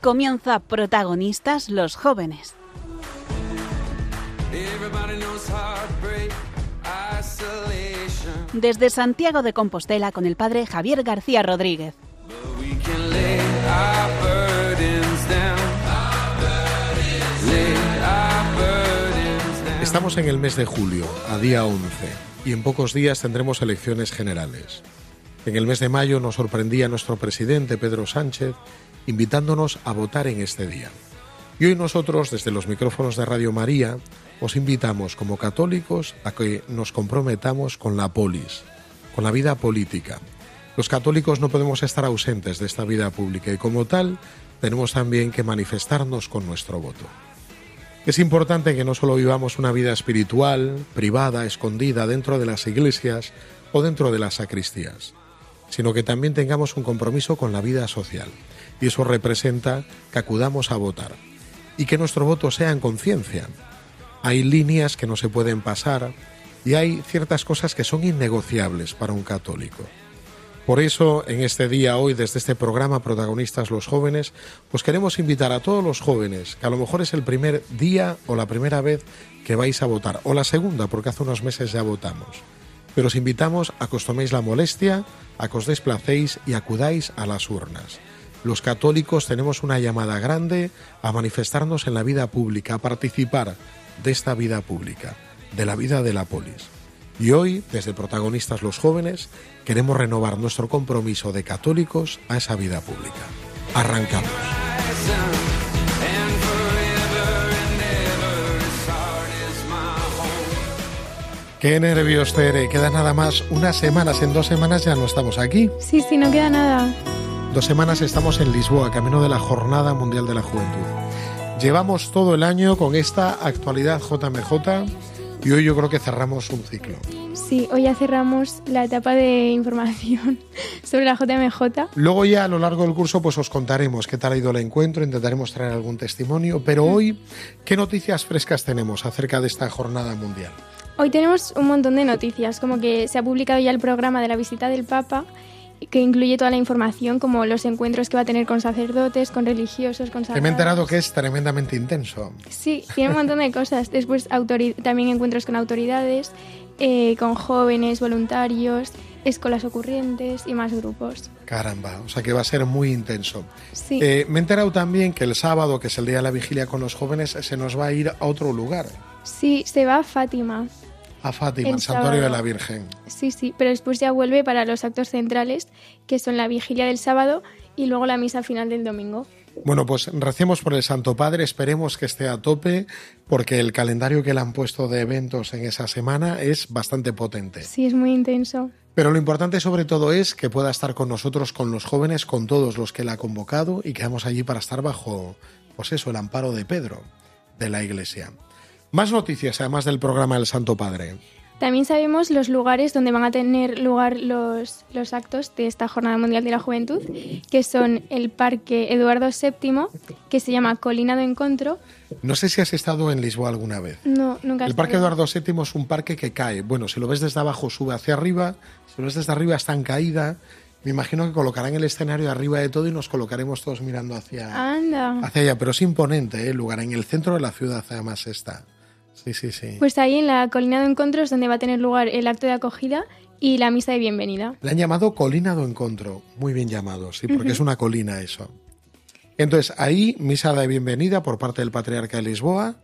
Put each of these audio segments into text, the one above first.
Comienza protagonistas los jóvenes. Desde Santiago de Compostela con el padre Javier García Rodríguez. Estamos en el mes de julio, a día 11, y en pocos días tendremos elecciones generales. En el mes de mayo nos sorprendía nuestro presidente Pedro Sánchez invitándonos a votar en este día. Y hoy nosotros, desde los micrófonos de Radio María, os invitamos como católicos a que nos comprometamos con la polis, con la vida política. Los católicos no podemos estar ausentes de esta vida pública y como tal tenemos también que manifestarnos con nuestro voto. Es importante que no solo vivamos una vida espiritual, privada, escondida dentro de las iglesias o dentro de las sacristías, sino que también tengamos un compromiso con la vida social. Y eso representa que acudamos a votar y que nuestro voto sea en conciencia. Hay líneas que no se pueden pasar y hay ciertas cosas que son innegociables para un católico. Por eso, en este día, hoy, desde este programa Protagonistas los Jóvenes, pues queremos invitar a todos los jóvenes, que a lo mejor es el primer día o la primera vez que vais a votar, o la segunda, porque hace unos meses ya votamos. Pero os invitamos a que os toméis la molestia, a que os desplacéis y acudáis a las urnas. Los católicos tenemos una llamada grande a manifestarnos en la vida pública, a participar de esta vida pública, de la vida de la polis. Y hoy, desde Protagonistas los Jóvenes, queremos renovar nuestro compromiso de católicos a esa vida pública. Arrancamos. Qué nervios, Tere. Queda nada más unas semanas. En dos semanas ya no estamos aquí. Sí, sí, no queda nada. Dos semanas estamos en Lisboa, camino de la Jornada Mundial de la Juventud. Llevamos todo el año con esta actualidad JMJ y hoy yo creo que cerramos un ciclo. Sí, hoy ya cerramos la etapa de información sobre la JMJ. Luego ya a lo largo del curso pues os contaremos qué tal ha ido el encuentro, intentaremos traer algún testimonio, pero hoy, ¿qué noticias frescas tenemos acerca de esta jornada mundial? Hoy tenemos un montón de noticias, como que se ha publicado ya el programa de la visita del Papa, que incluye toda la información, como los encuentros que va a tener con sacerdotes, con religiosos, con Que me he enterado que es tremendamente intenso. Sí, tiene un montón de cosas. Después también encuentros con autoridades, eh, con jóvenes, voluntarios, escuelas ocurrientes y más grupos. Caramba, o sea que va a ser muy intenso. Sí. Eh, me he enterado también que el sábado, que es el día de la vigilia con los jóvenes, se nos va a ir a otro lugar, Sí, se va a Fátima. A Fátima, El al Santuario de la Virgen. Sí, sí, pero después ya vuelve para los actos centrales, que son la vigilia del sábado y luego la misa final del domingo. Bueno, pues recemos por el Santo Padre, esperemos que esté a tope, porque el calendario que le han puesto de eventos en esa semana es bastante potente. Sí, es muy intenso. Pero lo importante sobre todo es que pueda estar con nosotros, con los jóvenes, con todos los que él ha convocado y quedamos allí para estar bajo, pues eso, el amparo de Pedro, de la Iglesia. Más noticias, además del programa del Santo Padre. También sabemos los lugares donde van a tener lugar los, los actos de esta Jornada Mundial de la Juventud, que son el Parque Eduardo VII, que se llama Colina do Encontro. No sé si has estado en Lisboa alguna vez. No, nunca El Parque. Eduardo VII es un parque que cae. Bueno, si lo ves desde abajo sube hacia arriba, si lo ves desde arriba está en caída. Me imagino que colocarán el escenario arriba de todo y nos colocaremos todos mirando hacia, Anda. hacia allá. Pero es imponente ¿eh? el lugar, en el centro de la ciudad además está. Sí, sí, sí. Pues ahí en la Colina do Encontro es donde va a tener lugar el acto de acogida y la misa de bienvenida. Le han llamado Colina do Encontro. Muy bien llamado, sí, porque es una colina eso. Entonces, ahí misa de bienvenida por parte del Patriarca de Lisboa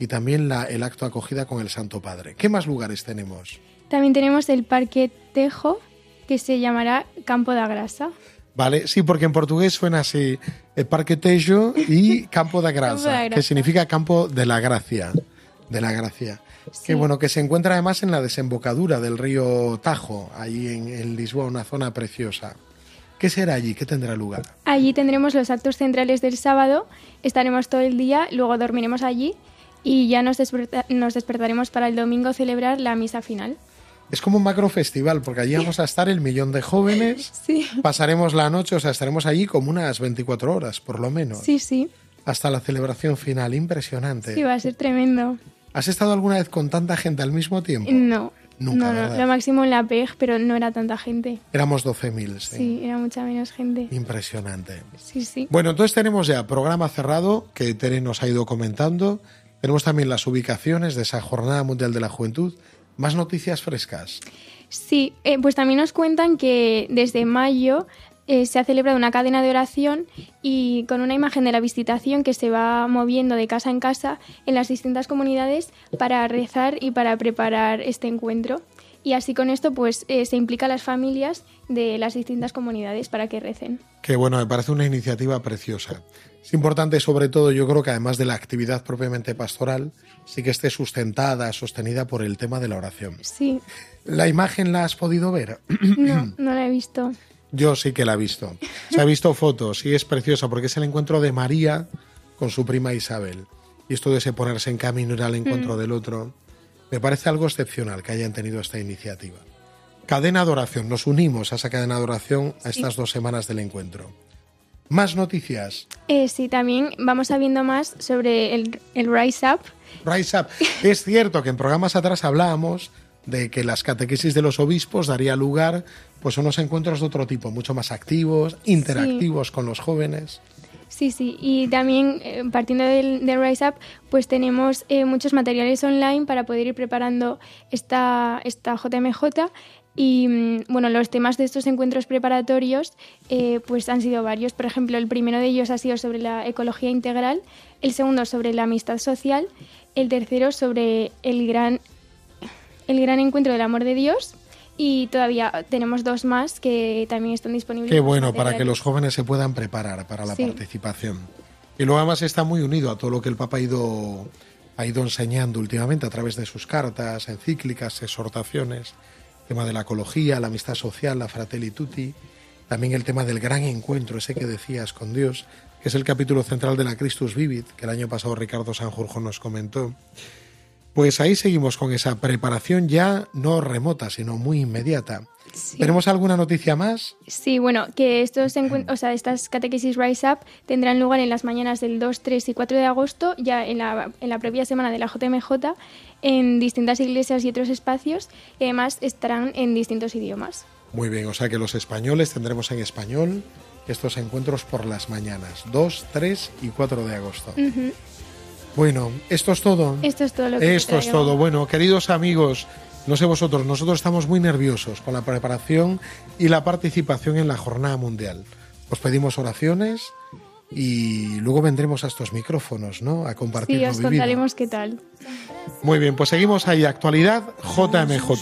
y también la, el acto de acogida con el Santo Padre. ¿Qué más lugares tenemos? También tenemos el Parque Tejo, que se llamará Campo da Grasa. Vale, sí, porque en portugués suena así, el Parque Tejo y Campo da Campo da Gracia. que significa Campo de la Gracia, de la Gracia. Que bueno, que se encuentra además en la desembocadura del río Tajo, allí en, en Lisboa, una zona preciosa. ¿Qué será allí? ¿Qué tendrá lugar? Allí tendremos los actos centrales del sábado, estaremos todo el día, luego dormiremos allí y ya nos, desperta- nos despertaremos para el domingo celebrar la misa final. Es como un macro festival, porque allí vamos a estar el millón de jóvenes, Sí, pasaremos la noche, o sea, estaremos allí como unas 24 horas, por lo menos, sí, sí, hasta la celebración final. Impresionante. sí, va a ser tremendo. ¿Has estado alguna vez con tanta gente al mismo tiempo? No, Nunca, no, no, lo máximo en la PEG, pero no era tanta gente. Éramos 12.000, sí. Sí, era mucha menos gente. Impresionante. Sí, sí. Bueno, entonces tenemos ya programa cerrado que Tere nos ha ido comentando. Tenemos también las ubicaciones de esa Jornada Mundial de la Juventud. Más noticias frescas. Sí, eh, pues también nos cuentan que desde mayo eh, se ha celebrado una cadena de oración y con una imagen de la visitación que se va moviendo de casa en casa en las distintas comunidades para rezar y para preparar este encuentro. Y así con esto pues eh, se implica a las familias de las distintas comunidades para que recen. Que bueno, me parece una iniciativa preciosa. Es importante, sobre todo, yo creo que además de la actividad propiamente pastoral, sí que esté sustentada, sostenida por el tema de la oración. Sí, ¿La imagen la has podido ver? no, no la he visto. Yo sí que la he visto. Se ha visto fotos y es preciosa porque es el encuentro de María con su prima Isabel. Y esto de ese ponerse en camino ir al encuentro del otro, me parece algo excepcional que hayan tenido esta iniciativa. Cadena de oración, nos unimos a esa cadena de oración a estas dos semanas del encuentro. Más noticias. Eh, sí, también vamos sabiendo más sobre el, el Rise Up. Rise Up. Es cierto que en programas atrás hablábamos de que las catequesis de los obispos daría lugar pues unos encuentros de otro tipo, mucho más activos, interactivos con los jóvenes. Sí, sí, y también eh, partiendo del, del Rise Up, pues tenemos eh, muchos materiales online para poder ir preparando esta, esta JMJ y mm, bueno, los temas de estos encuentros preparatorios eh, pues han sido varios. Por ejemplo, el primero de ellos ha sido sobre la ecología integral, el segundo sobre la amistad social, el tercero sobre el gran, el gran encuentro del amor de Dios y todavía tenemos dos más que también están disponibles. Qué bueno, para que los jóvenes se puedan preparar para la Sí. participación. Y luego además está muy unido a todo lo que el Papa ha ido, ha ido enseñando últimamente a través de sus cartas, encíclicas, exhortaciones, el tema de la ecología, la amistad social, la fratelli tutti, también el tema del gran encuentro, ese que decías con Dios, que es el capítulo central de la Christus Vivit, que el año pasado Ricardo Sanjurjo nos comentó. Pues ahí seguimos con esa preparación ya no remota, sino muy inmediata. Sí. ¿Tenemos alguna noticia más? Sí, bueno, que estos o sea, estas catequesis Rise Up tendrán lugar en las mañanas del 2, 3 y 4 de agosto, ya en la, en la propia semana de la JMJ, en distintas iglesias y otros espacios, y además estarán en distintos idiomas. Muy bien, o sea que los españoles tendremos en español estos encuentros por las mañanas, 2, 3 y 4 de agosto. Bueno, esto es todo. Esto es todo lo que Esto es todo. Bueno, queridos amigos, no sé vosotros, nosotros estamos muy nerviosos con la preparación y la participación en la Jornada Mundial. Os pedimos oraciones y luego vendremos a estos micrófonos, ¿no? A compartir Sí, os vivido. contaremos qué tal. Muy bien, pues seguimos ahí. Actualidad JMJ.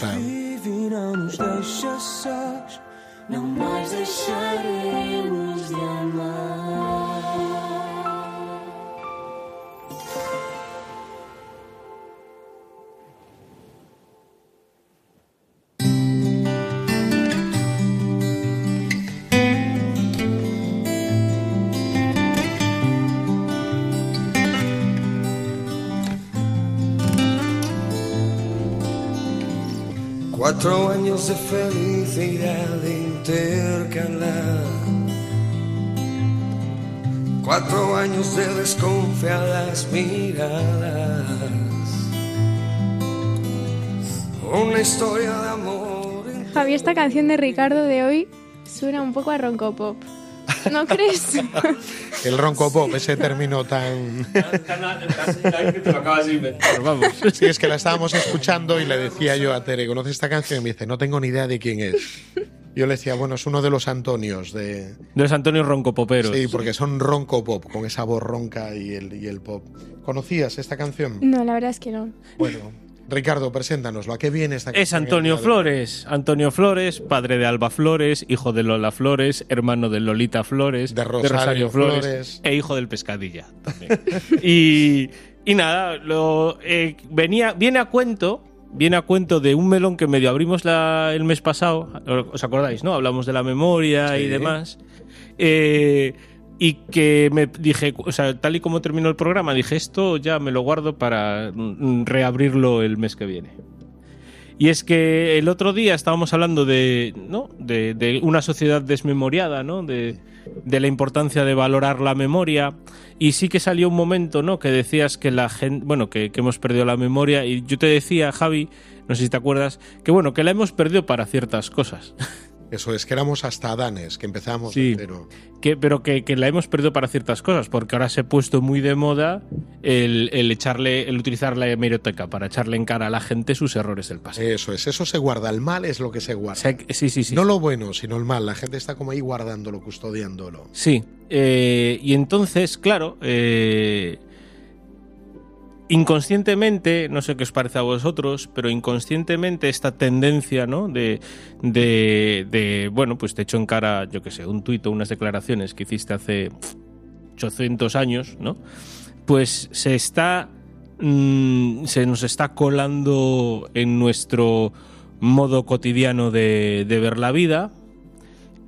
Cuatro años de felicidad intercalar. Cuatro años de desconfiadas miradas. Una historia de amor. Javi, esta canción de Ricardo de hoy suena un poco a roncopop. ¿No crees? El ronco pop, ese término tan... te lo acabas de inventar, vamos. Sí, es que la estábamos escuchando y le decía yo a Tere, ¿conoces esta canción? Y me dice, no tengo ni idea de quién es. Yo le decía, bueno, es uno de los Antonios de... No es Antonio Ronco Popero. Sí, porque son ronco pop, con esa voz ronca y el, y el pop. ¿Conocías esta canción? No, la verdad es que no. Bueno, Ricardo, preséntanoslo. ¿A qué viene esta? Es Antonio Flores. Antonio Flores, padre de Alba Flores, hijo de Lola Flores, hermano de Lolita Flores, De Rosario Flores. e hijo del Pescadilla. también. y, y nada, lo, eh, venía, viene a cuento. Viene a cuento de un melón que medio abrimos la- el mes pasado. ¿Os acordáis, no? Hablamos de la memoria Sí. y demás. Eh, y que me dije, o sea, tal y como terminó el programa, dije, esto ya me lo guardo para mm, reabrirlo el mes que viene. Y es que el otro día estábamos hablando de, ¿no? de, de una sociedad desmemoriada, ¿no? De, de la importancia de valorar la memoria. Y sí que salió un momento, ¿no? Que decías que la gente, bueno, que, que hemos perdido la memoria. Y yo te decía, Javi, no sé si te acuerdas, que bueno, que la hemos perdido para ciertas cosas. Eso es, que éramos hasta Adanes, que empezamos Sí. de cero. Que, pero que, que la hemos perdido para ciertas cosas, porque ahora se ha puesto muy de moda el, el echarle, el utilizar la hemeroteca para echarle en cara a la gente sus errores del pasado. Eso es, eso se guarda. El mal es lo que se O guarda. sea, sí, sí, sí. No lo bueno, sino el mal. La gente está como ahí guardándolo, custodiándolo. Sí, eh, y entonces, claro, eh, inconscientemente, no sé qué os parece a vosotros, pero inconscientemente esta tendencia, ¿no? De, de, de, bueno, pues te echo en cara, yo qué sé, un tuit o unas declaraciones que hiciste hace pf, 800 años, ¿no? Pues se está, mm, se nos está colando en nuestro modo cotidiano de ver la vida,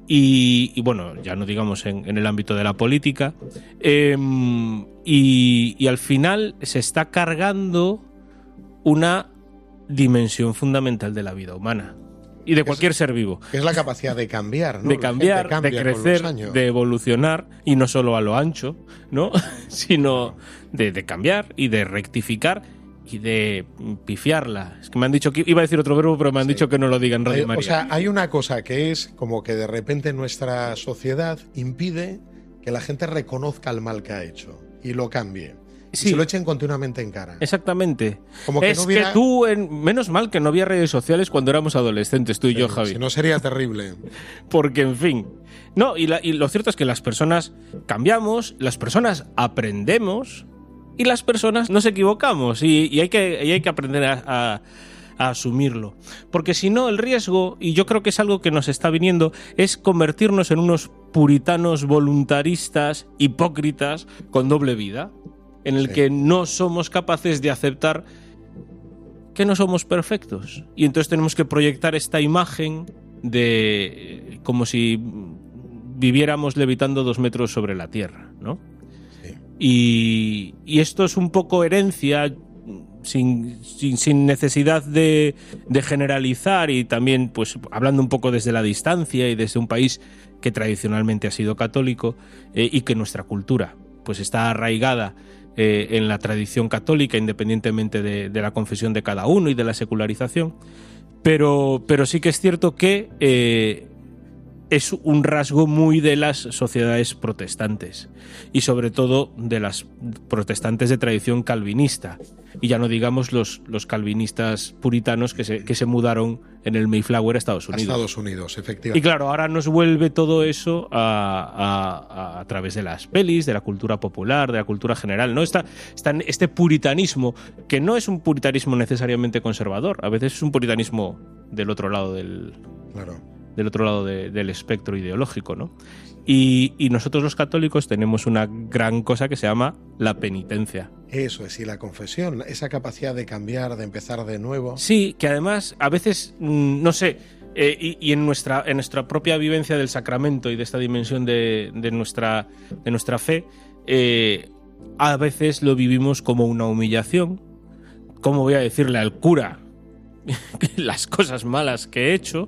y, y bueno, ya no digamos en, en el ámbito de la política, em, y, y al final se está cargando una dimensión fundamental de la vida humana y de cualquier ser vivo. Que es la capacidad de cambiar, ¿no? De cambiar, cambia de crecer, de evolucionar, y no solo a lo ancho, ¿no? sino de, de cambiar y de rectificar y de pifiarla. Es que me han dicho que iba a decir otro verbo, pero me han Sí. dicho que no lo diga en Radio María. o sea, hay una cosa que es como que de repente nuestra sociedad impide que la gente reconozca el mal que ha hecho y lo cambie. Y Sí. se lo echen continuamente en cara. Exactamente. Como que es no hubiera- que tú, en, menos mal que no había redes sociales cuando éramos adolescentes, tú y yo, Javi. Si no sería terrible. Porque, en fin. No, y, la- y lo cierto es que las personas cambiamos, las personas aprendemos y las personas nos equivocamos. Y, y hay, que, y hay que aprender a, a- a asumirlo. Porque si no, el riesgo, y yo creo que es algo que nos está viniendo, es convertirnos en unos puritanos voluntaristas, hipócritas, con doble vida, en el Sí. que no somos capaces de aceptar que no somos perfectos. Y entonces tenemos que proyectar esta imagen de como si viviéramos levitando dos metros sobre la tierra, ¿no? Y, esto es un poco herencia sin, sin, necesidad de, generalizar y también pues hablando un poco desde la distancia y desde un país que tradicionalmente ha sido católico eh, y que nuestra cultura pues está arraigada eh, en la tradición católica independientemente de, de la confesión de cada uno y de la secularización. Pero, pero sí que es cierto que eh, es un rasgo muy de las sociedades protestantes y sobre todo de las protestantes de tradición calvinista y ya no digamos los, los calvinistas puritanos que se, que se mudaron en el Mayflower a Estados A Unidos. Estados Unidos, Y efectivamente. claro, ahora nos vuelve todo eso a, a- a través de las pelis, de la cultura popular, de la cultura general. ¿no? Está, está este puritanismo, que no es un puritanismo necesariamente conservador, a veces es un puritanismo del otro lado del, Claro. Del otro lado de- del espectro ideológico, ¿no? Y, y nosotros los católicos tenemos una gran cosa que se llama la penitencia. Eso es, y la confesión, esa capacidad de cambiar, de empezar de nuevo. Sí, que además a veces, mm, no sé, eh, y, y en, nuestra, en nuestra propia vivencia del sacramento y de esta dimensión de, de nuestra, de nuestra fe, eh, a veces lo vivimos como una humillación. ¿Cómo voy a decirle al cura las cosas malas que he hecho?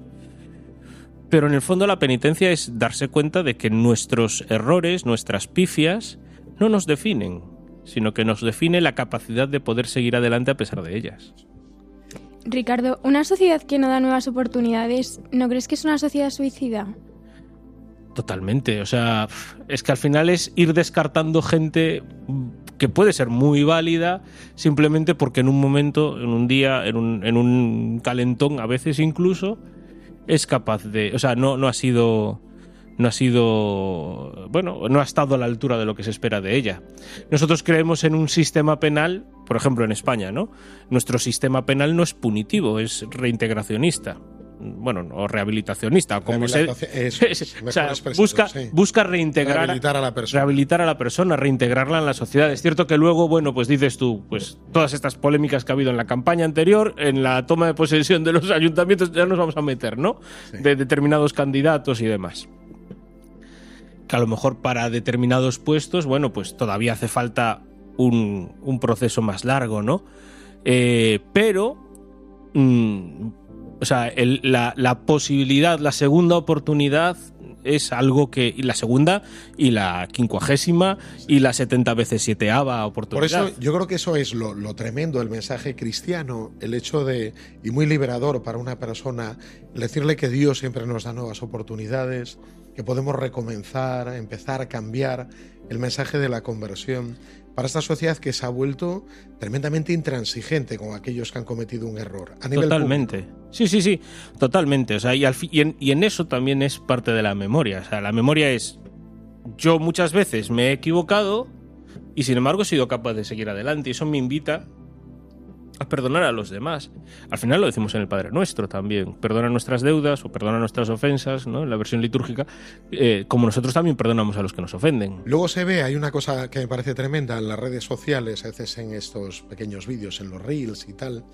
Pero en el fondo la penitencia es darse cuenta de que nuestros errores, nuestras pifias, no nos definen, sino que nos define la capacidad de poder seguir adelante a pesar de ellas. Ricardo, una sociedad que no da nuevas oportunidades, ¿no crees que es una sociedad suicida? Totalmente, o sea, es que al final es ir descartando gente que puede ser muy válida simplemente porque en un momento, en un día, en un, en un calentón, a veces incluso, es capaz de, o sea, no, no ha sido, no ha sido, bueno, no ha estado a la altura de lo que se espera de ella. Nosotros creemos en un sistema penal, por ejemplo en España, ¿no? Nuestro sistema penal no es punitivo, es reintegracionista. Bueno, o rehabilitacionista, como se, o sea, busca, sí. busca reintegrar Rehabilitar a la persona. rehabilitar a la persona, reintegrarla en la sociedad. Es cierto que luego, bueno, pues dices tú, pues todas estas polémicas que ha habido en la campaña anterior, en la toma de posesión de los ayuntamientos, ya nos vamos a meter, ¿no? Sí. De determinados candidatos y demás. Que a lo mejor para determinados puestos, bueno, pues todavía hace falta un, un proceso más largo, ¿no? Eh, pero mm, o sea, el- la, la posibilidad, la segunda oportunidad es algo que. Y la segunda, y la quincuagésima, y la 70 veces sieteava Por oportunidad. eso yo creo que eso es lo, lo tremendo, el mensaje cristiano, el hecho de, y muy liberador para una persona, decirle que Dios siempre nos da nuevas oportunidades, que podemos recomenzar, empezar a cambiar, el mensaje de la conversión, para esta sociedad que se ha vuelto tremendamente intransigente con aquellos que han cometido un error. A nivel Totalmente. Sí, sí, sí, totalmente. O sea, y, al y en, y en eso también es parte de la memoria. O sea, la memoria es. Yo muchas veces me he equivocado y sin embargo he sido capaz de seguir adelante. Y eso me invita a perdonar a los demás. Al final lo decimos en el Padre Nuestro también. Perdona nuestras deudas o perdona nuestras ofensas, ¿no? En la versión litúrgica. eh, como nosotros también perdonamos a los que nos ofenden. Luego se ve, hay una cosa que me parece tremenda en las redes sociales, a veces en estos pequeños vídeos, en los reels y tal,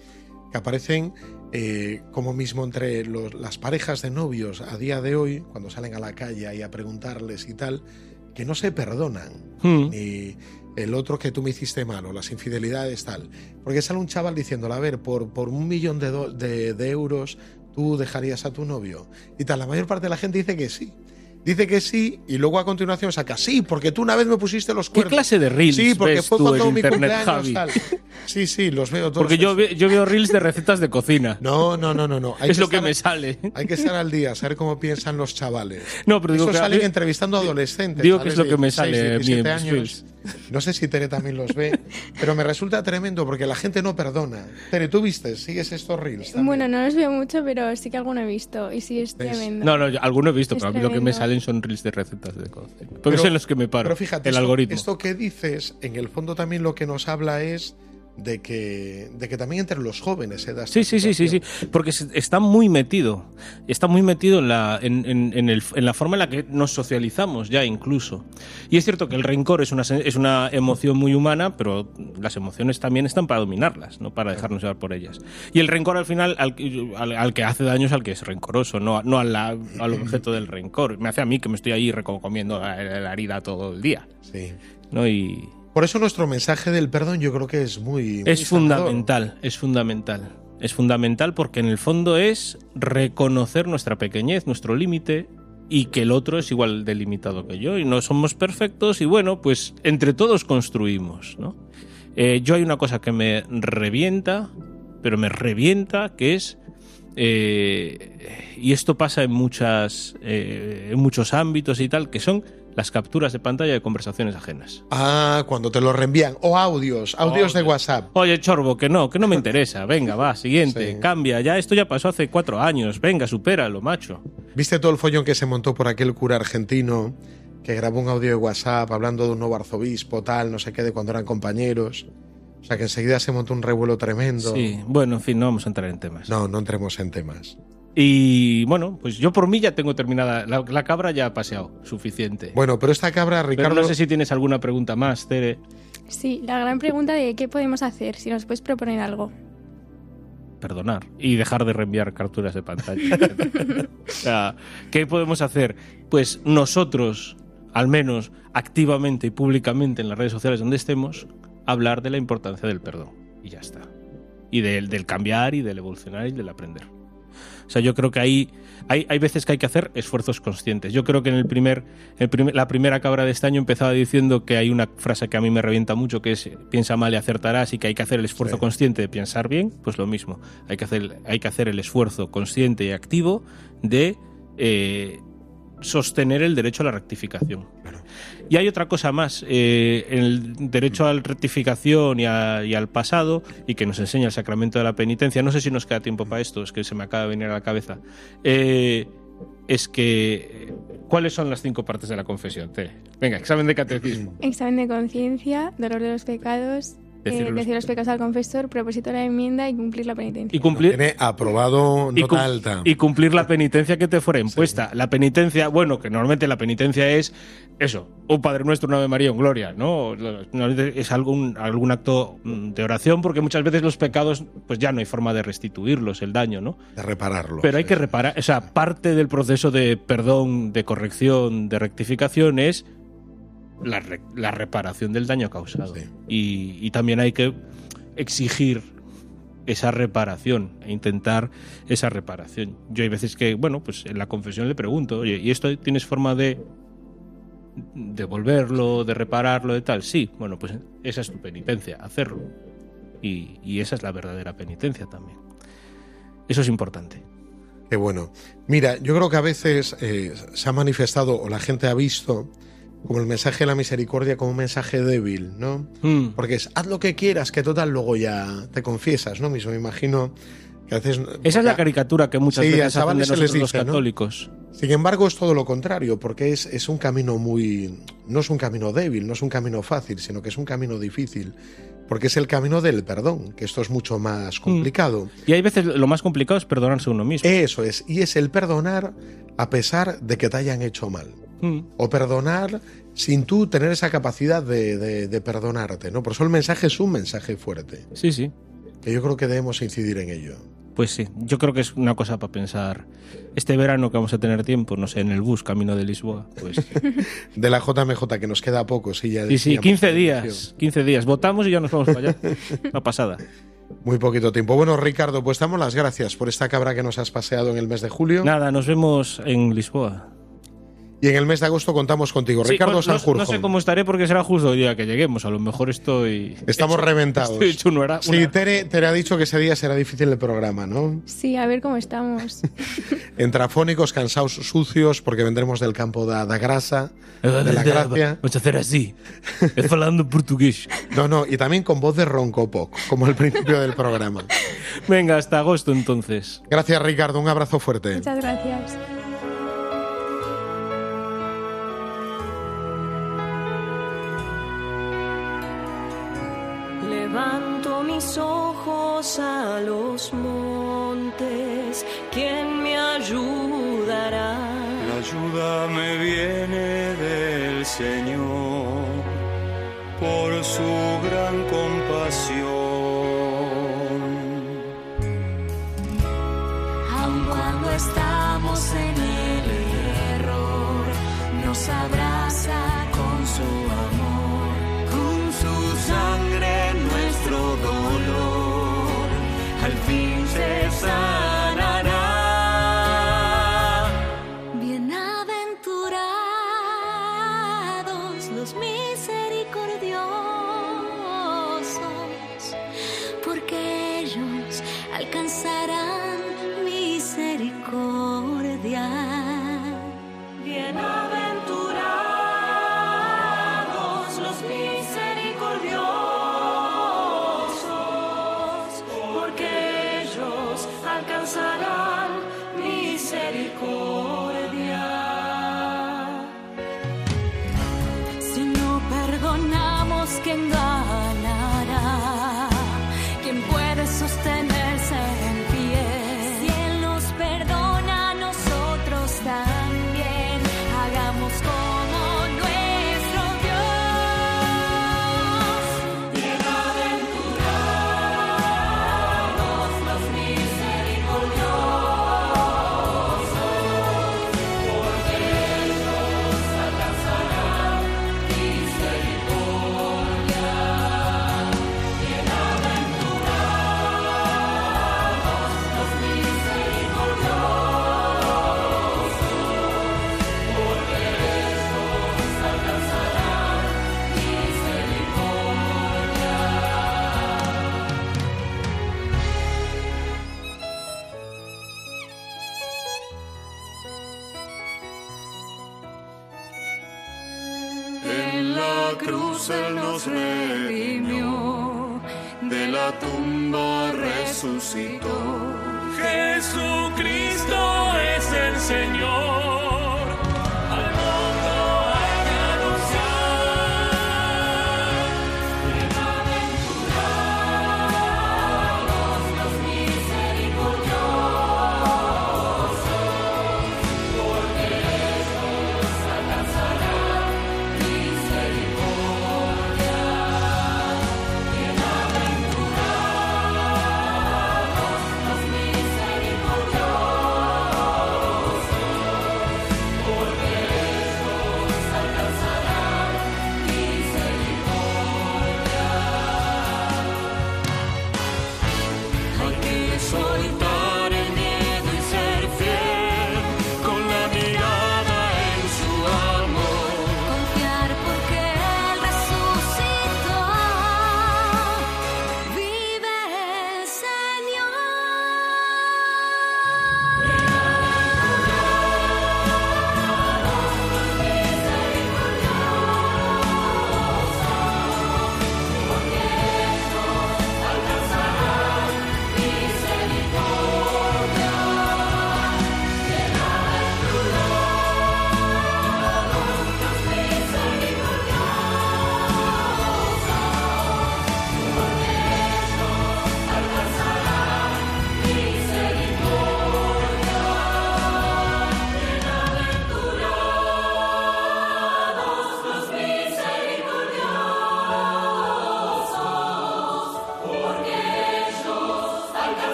que aparecen eh, como mismo entre los- las parejas de novios a día de hoy, cuando salen a la calle y a preguntarles y tal, que no se perdonan. Hmm. Ni el otro que tú me hiciste mal o las infidelidades tal. Porque sale un chaval diciéndole, a ver, por, por un millón de, do- de- de euros tú dejarías a tu novio. Y tal, la mayor parte de la gente dice que sí. Dice que sí y luego a continuación saca, sí, porque tú una vez me pusiste los ¿Qué cuernos. clase de reels Sí, porque ves fue tú cuando mi internet, cumpleaños tal. Sí, sí, los veo todos. Porque yo, ve- yo veo reels de recetas de cocina. No, no, no, no, no. Hay es lo que me sale. Hay que estar al día, saber cómo piensan los chavales. No, pero digo Eso que- salen entrevistando a adolescentes. digo que es lo que me 16, sale a mí en 17 mis años. No sé si Tere también los ve, pero me resulta tremendo porque la gente no perdona. Tere, ¿tú viste? ¿Sigues estos reels? también? Bueno, no los veo mucho, pero sí que alguno he visto y sí es ¿Ves? tremendo. No, no, yo- alguno he visto, Es pero a mí lo que me salen son reels de recetas de cocina. Porque Pero- es en los que me paro. Pero fíjate, el esto, algoritmo. esto que dices, en el fondo también lo que nos habla es de que, de que también entre los jóvenes se da esta Sí, sí, sí, sí, sí. Porque está muy metido. Está muy metido en la, en, en- en el- en la forma en la que nos socializamos ya incluso. Y es cierto que el rencor es una, es una emoción muy humana, pero las emociones también están para dominarlas, no para dejarnos llevar por ellas. Y el rencor al final, al, al- al que hace daño es al que es rencoroso, no, no a la- al objeto del rencor. Me hace a mí que me estoy ahí recomiendo la, la herida todo el día. Sí. ¿no? Y, Por eso nuestro mensaje del perdón yo creo que es muy... muy Es sanador. fundamental, es fundamental. Es fundamental porque en el fondo es reconocer nuestra pequeñez, nuestro límite y que el otro es igual de limitado que yo y no somos perfectos y bueno, pues entre todos construimos, ¿no? Eh, yo hay una cosa que me revienta, pero me revienta, que es eh, y esto pasa en muchas eh, en muchos ámbitos y tal, que son las capturas de pantalla de conversaciones ajenas. Ah, cuando te lo reenvían. O audios, audios de WhatsApp. Oye, Chorbo, que no, que no me interesa. Venga, va, siguiente, Sí. cambia. Ya, esto ya pasó hace cuatro años. Venga, supéralo, macho. ¿Viste todo el follón que se montó por aquel cura argentino que grabó un audio de WhatsApp hablando de un nuevo arzobispo, tal, no sé qué, de cuando eran compañeros? O sea que enseguida se montó un revuelo tremendo. Sí, bueno, en fin, no vamos a entrar en temas. No, no entremos en temas. Y bueno, pues yo por mí ya tengo terminada. La, la cabra ya ha paseado, suficiente. Bueno, pero esta cabra, Pero Ricardo. no sé si tienes alguna pregunta más, Tere. Sí, la gran pregunta de qué podemos hacer, si nos puedes proponer algo. Perdonar. Y dejar de reenviar capturas de pantalla. o sea, ¿qué podemos hacer? Pues nosotros, al menos activamente y públicamente en las redes sociales donde estemos, hablar de la importancia del perdón. Y ya está. Y del, del cambiar y del evolucionar y del aprender. O sea, yo creo que ahí hay, hay veces que hay que hacer esfuerzos conscientes. Yo creo que en el primer, el primer- la primera cabra de este año empezaba diciendo que hay una frase que a mí me revienta mucho, que es piensa mal y acertarás y que hay que hacer el esfuerzo Sí. consciente de pensar bien. Pues lo mismo, hay que hacer, hay que hacer el esfuerzo consciente y activo de eh, sostener el derecho a la rectificación. Y hay otra cosa más, eh, el derecho a la rectificación y, a- y al pasado, y que nos enseña el sacramento de la penitencia. No sé si nos queda tiempo para esto, es que se me acaba de venir a la cabeza. Eh, es que, ¿cuáles son las cinco partes de la confesión? Tere? Venga, examen de catecismo. Examen de conciencia, dolor de los pecados, Decir eh, los- decir los pecados al confesor, propósito de la enmienda y cumplir la penitencia. Y cumplir, Tiene aprobado y, nota cum- alta. y cumplir la penitencia que te fuera impuesta. La penitencia, bueno, que normalmente la penitencia es eso, un Padre Nuestro, una Ave María, un Gloria, ¿no? Normalmente es algún, algún acto mm, de oración, porque muchas veces los pecados, pues ya no hay forma de restituirlos, el daño, ¿no? de repararlo. Pero hay que reparar, o sea, parte del proceso de perdón, de corrección, de rectificación es la, re- la reparación del daño causado. Sí. Y, y también hay que exigir esa reparación e intentar esa reparación. Yo hay veces que, bueno, pues en la confesión le pregunto, oye, ¿y esto tienes forma de devolverlo, de repararlo, de tal? Sí, bueno, pues esa es tu penitencia, hacerlo. Y, y esa es la verdadera penitencia también. Eso es importante. Qué bueno. Mira, yo creo que a veces eh, se ha manifestado o la gente ha visto como el mensaje de la misericordia como un mensaje débil, ¿no? Mm. Porque es haz lo que quieras, que total luego ya te confiesas, ¿no? Mismo me imagino que a veces. Esa es la caricatura que muchas Sí, veces hacen de nosotros los dice, ¿no? católicos. Sin embargo, es todo lo contrario, porque es, es un camino muy. No es un camino débil, no es un camino fácil, sino que es un camino difícil. Porque es el camino del perdón, que esto es mucho más complicado. Y hay veces lo más complicado es perdonarse uno mismo. Eso es, y es el perdonar a pesar de que te hayan hecho mal. Mm. O perdonar sin tú tener esa capacidad de, de- de perdonarte, ¿no? Por eso el mensaje es un mensaje fuerte, Sí, sí. que yo creo que debemos incidir en ello. Pues sí, yo creo que es una cosa para pensar. Este verano que vamos a tener tiempo, no sé, en el bus camino de Lisboa, pues De la JMJ, que nos queda poco, sí, ya Sí, sí, decíamos 15 en la días. edición. 15 días. Votamos y ya nos vamos para allá. Una pasada. Muy poquito tiempo. Bueno, Ricardo, pues damos las gracias por esta cabra que nos has paseado en el mes de julio. Nada, nos vemos en Lisboa. Y en el mes de agosto contamos contigo. Sí, Ricardo no- no, Sanjurjo. no sé cómo estaré porque será justo el día que lleguemos. A lo mejor estoy. Estamos hecho- reventados. Estoy hecho una, una- Sí, Tere, Tere ha dicho que ese día será difícil el programa, ¿no? Sí, a ver cómo estamos. Entrafónicos, cansados, sucios, porque vendremos del campo da, da grasa, de la gracia. Vamos a hacer así. Es falando portugués. No, no, y también con voz de roncopoc, como al principio del programa. Venga, hasta agosto entonces. Gracias, Ricardo. Un abrazo fuerte. Muchas gracias. A los montes, ¿quién me ayudará? La ayuda me viene del Señor por su gran compasión. Aun cuando estamos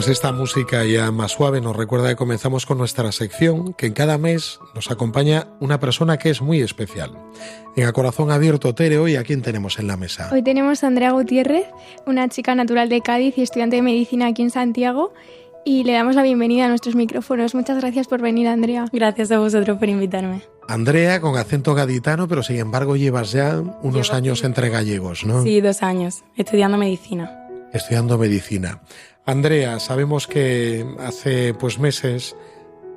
Pues esta música ya más suave nos recuerda que comenzamos con nuestra sección, que en cada mes nos acompaña una persona que es muy especial. En A Corazón Abierto, Tere, hoy a quién tenemos en la mesa. Hoy tenemos a Andrea Gutiérrez, una chica natural de Cádiz y estudiante de medicina aquí en Santiago. Y le damos la bienvenida a nuestros micrófonos. Muchas gracias por venir, Andrea. Gracias a vosotros por invitarme. Andrea, con acento gaditano, pero sin embargo llevas ya unos Llevo años entre gallegos, ¿no? Sí, dos años, estudiando medicina. Estudiando medicina. Andrea, sabemos que hace pues meses,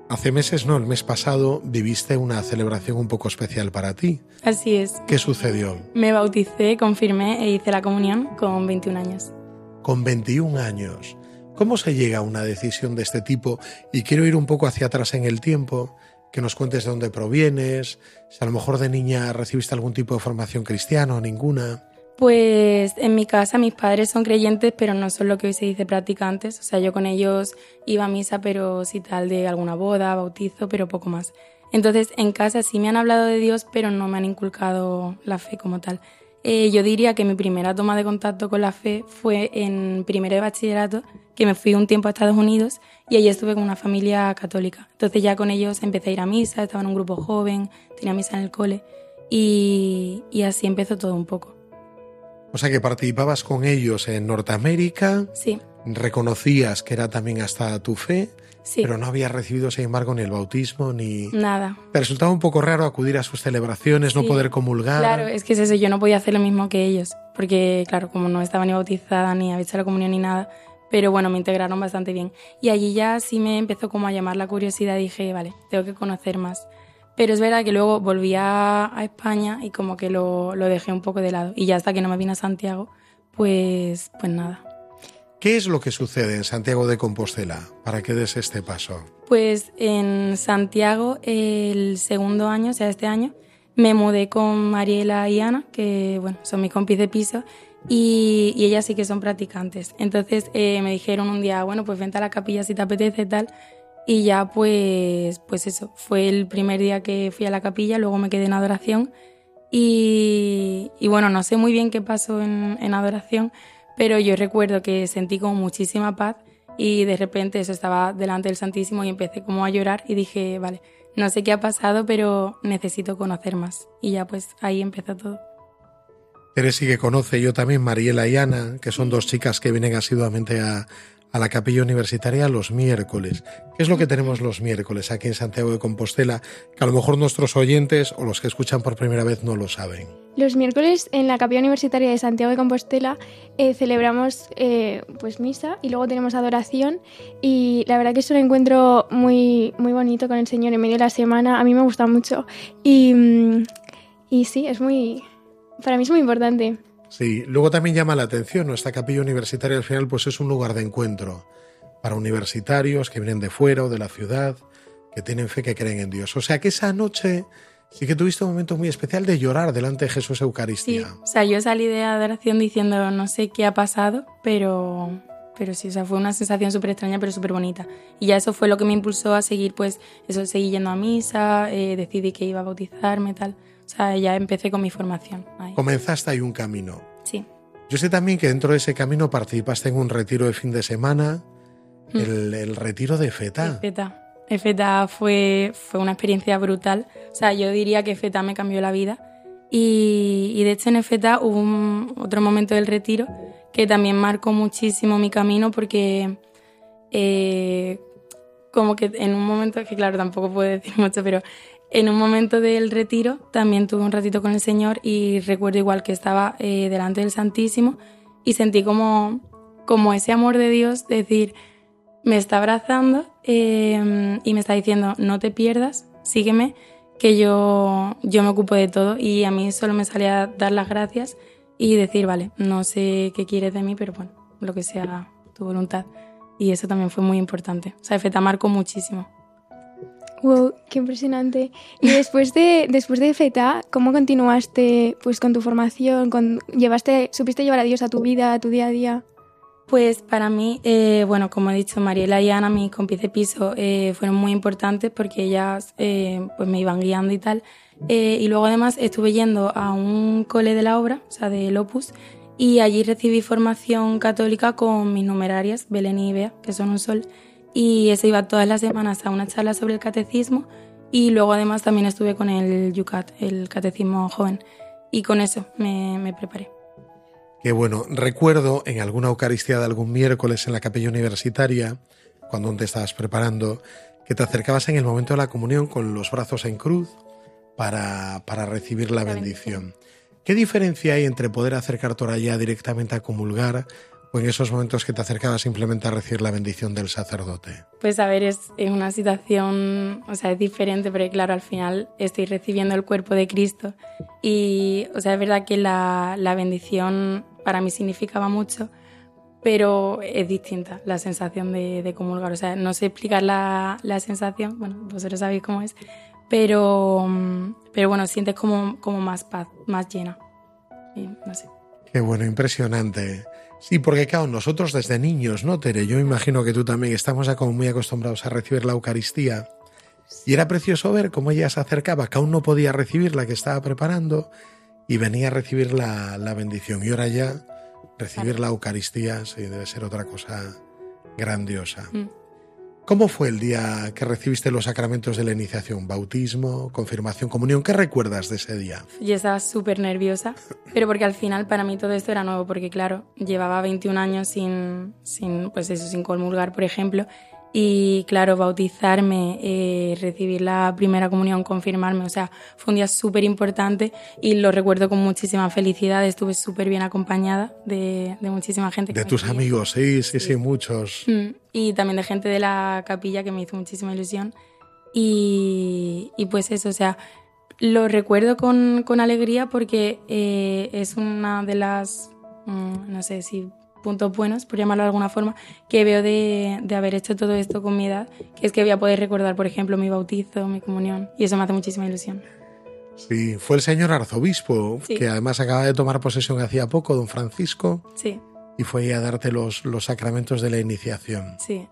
hace meses no, el mes pasado viviste una celebración un poco especial para ti. Así es. ¿Qué sucedió? Me bauticé, confirmé e hice la comunión con 21 años. Con 21 años. ¿Cómo se llega a una decisión de este tipo? Y quiero ir un poco hacia atrás en el tiempo, que nos cuentes de dónde provienes, si a lo mejor de niña recibiste algún tipo de formación cristiana o ninguna. Pues en mi casa mis padres son creyentes, pero no son lo que hoy se dice practicantes. O sea, yo con ellos iba a misa, pero sí tal de alguna boda, bautizo, pero poco más. Entonces en casa sí me han hablado de Dios, pero no me han inculcado la fe como tal. Eh, yo diría que mi primera toma de contacto con la fe fue en primero de bachillerato, que me fui un tiempo a Estados Unidos y allí estuve con una familia católica. Entonces ya con ellos empecé a ir a misa, estaba en un grupo joven, tenía misa en el cole y así empezó todo un poco. O sea que participabas con ellos en Norteamérica, Sí, reconocías que era también hasta tu fe, sí, pero no habías recibido, sin embargo, ni el bautismo, ni... nada. Te resultaba un poco raro acudir a sus celebraciones, no poder comulgar. Claro, es que es eso, yo no podía hacer lo mismo que ellos, porque claro, como no estaba ni bautizada, ni había hecho la comunión ni nada, pero bueno, me integraron bastante bien. Y allí ya sí me empezó como a llamar la curiosidad, dije, vale, tengo que conocer más. Pero es verdad que luego volví a, a España y como que lo, lo dejé un poco de lado. Y ya hasta que no me vine a Santiago, pues, pues nada. ¿Qué es lo que sucede en Santiago de Compostela para que des este paso? Pues en Santiago, el segundo año, o sea, este año, me mudé con Mariela y Ana, que bueno, son mis compis de piso, y, y ellas sí que son practicantes. Entonces eh, me dijeron un día, bueno, pues vente a la capilla si te apetece tal. Y ya pues, pues eso, fue el primer día que fui a la capilla, luego me quedé en adoración. Y, bueno, no sé muy bien qué pasó en, en adoración, pero yo recuerdo que sentí como muchísima paz y de repente eso estaba delante del Santísimo y empecé como a llorar y dije, vale, no sé qué ha pasado, pero necesito conocer más. Y ya pues ahí empezó todo. Eres sí que conoce, yo también, Mariela y Ana, que son dos chicas que vienen asiduamente a, a la capilla universitaria los miércoles. ¿Qué es lo que tenemos los miércoles aquí en Santiago de Compostela? Que a lo mejor nuestros oyentes o los que escuchan por primera vez no lo saben. Los miércoles en la Capilla Universitaria de Santiago de Compostela eh, celebramos eh, pues misa y luego tenemos adoración y la verdad que es un encuentro muy, muy bonito con el Señor en medio de la semana. A mí me gusta mucho y, mm, y sí, es muy... Para mí es muy importante. Sí, luego también llama la atención, nuestra capilla universitaria al final pues es un lugar de encuentro para universitarios que vienen de fuera o de la ciudad, que tienen fe, que creen en Dios. O sea que esa noche sí que tuviste un momento muy especial de llorar delante de Jesús Sí, Eucaristía. o sea, yo salí de adoración diciendo no sé qué ha pasado, pero, pero sí, o sea, fue una sensación súper extraña, pero súper bonita. Y ya eso fue lo que me impulsó a seguir, pues, eso, seguir yendo a misa, eh, decidí que iba a bautizarme, tal. O sea, ya empecé con mi formación. ahí. Comenzaste ahí un camino. Sí, Yo sé también que dentro de ese camino participaste en un retiro de fin de semana, Mm. el, el retiro de Feta. FETA. FETA fue, fue una experiencia brutal. O sea, yo diría que FETA me cambió la vida. Y, y de hecho en FETA hubo un- otro momento del retiro que también marcó muchísimo mi camino porque eh, como que en un momento, que claro, tampoco puedo decir mucho, pero en un momento del retiro también tuve un ratito con el Señor y recuerdo igual que estaba eh, delante del Santísimo y sentí como, como ese amor de Dios, decir, me está abrazando eh, y me está diciendo, no te pierdas, sígueme, que yo, yo me ocupo de todo y a mí solo me salía dar las gracias y decir, vale, no sé qué quieres de mí, pero bueno, lo que sea tu voluntad. Y eso también fue muy importante. O sea, Feta marcó muchísimo. Wow, qué impresionante. Y después de, después de FETA, ¿cómo continuaste pues con tu formación? Con, llevaste, ¿Supiste llevar a Dios a tu vida, a tu día a día? Pues para mí, eh, bueno, como he dicho, Mariela y Ana, mis compis de piso, eh, fueron muy importantes porque ellas eh, pues me iban guiando y tal. Eh, y luego además estuve yendo a un cole de la obra, o sea, del Opus, y allí recibí formación católica con mis numerarias, Belén y Bea, que son un sol. Y eso iba todas las semanas a una charla sobre el catecismo y luego además también estuve con el Yucat, el catecismo joven. Y con eso me, me preparé. Que bueno, recuerdo en alguna Eucaristía de algún miércoles en la capilla universitaria, cuando te estabas preparando, que te acercabas en el momento de la comunión con los brazos en cruz para, para recibir la, La bendición. ¿Qué diferencia hay entre poder acercarte ahora ya directamente a comulgar o en esos momentos que te acercabas simplemente a recibir la bendición del sacerdote? Pues a ver, es, es una situación, o sea, es diferente, pero claro, al final estoy recibiendo el cuerpo de Cristo y, o sea, es verdad que la, la bendición para mí significaba mucho, pero es distinta la sensación de, de comulgar, o sea, no sé explicar la, la sensación, bueno, vosotros sabéis cómo es, pero, pero bueno, sientes como, como más paz, más llena, y no sé. Qué bueno, impresionante. Sí, porque claro, nosotros desde niños, ¿no, Tere? Yo imagino que tú también estamos ya como muy acostumbrados a recibir la Eucaristía. Y era precioso ver cómo ella se acercaba, que aún no podía recibir la que estaba preparando y venía a recibir la, la bendición. Y ahora ya recibir la Eucaristía sí debe ser otra cosa grandiosa. Mm. ¿Cómo fue el día que recibiste los sacramentos de la iniciación? ¿Bautismo, confirmación, comunión? ¿Qué recuerdas de ese día? Yo estaba súper nerviosa, pero porque al final para mí todo esto era nuevo, porque claro, llevaba 21 años sin, sin pues eso, sin comulgar, por ejemplo, y claro, bautizarme, eh, recibir la primera comunión, confirmarme, o sea, fue un día súper importante y lo recuerdo con muchísima felicidad, estuve súper bien acompañada de, de muchísima gente. De tus amigos, sí, sí, sí, Sí. muchos. Mm, Y también de gente de la capilla que me hizo muchísima ilusión. Y, y pues eso, o sea, lo recuerdo con, con alegría porque eh, es una de las, mm, no sé si puntos buenos, por llamarlo de alguna forma, que veo de, de haber hecho todo esto con mi edad, que es que voy a poder recordar, por ejemplo, mi bautizo, mi comunión, y eso me hace muchísima ilusión. Sí, fue el señor arzobispo, Sí. que además acaba de tomar posesión hacía poco, don Francisco, Sí, y fue a darte los, los sacramentos de la iniciación. sí.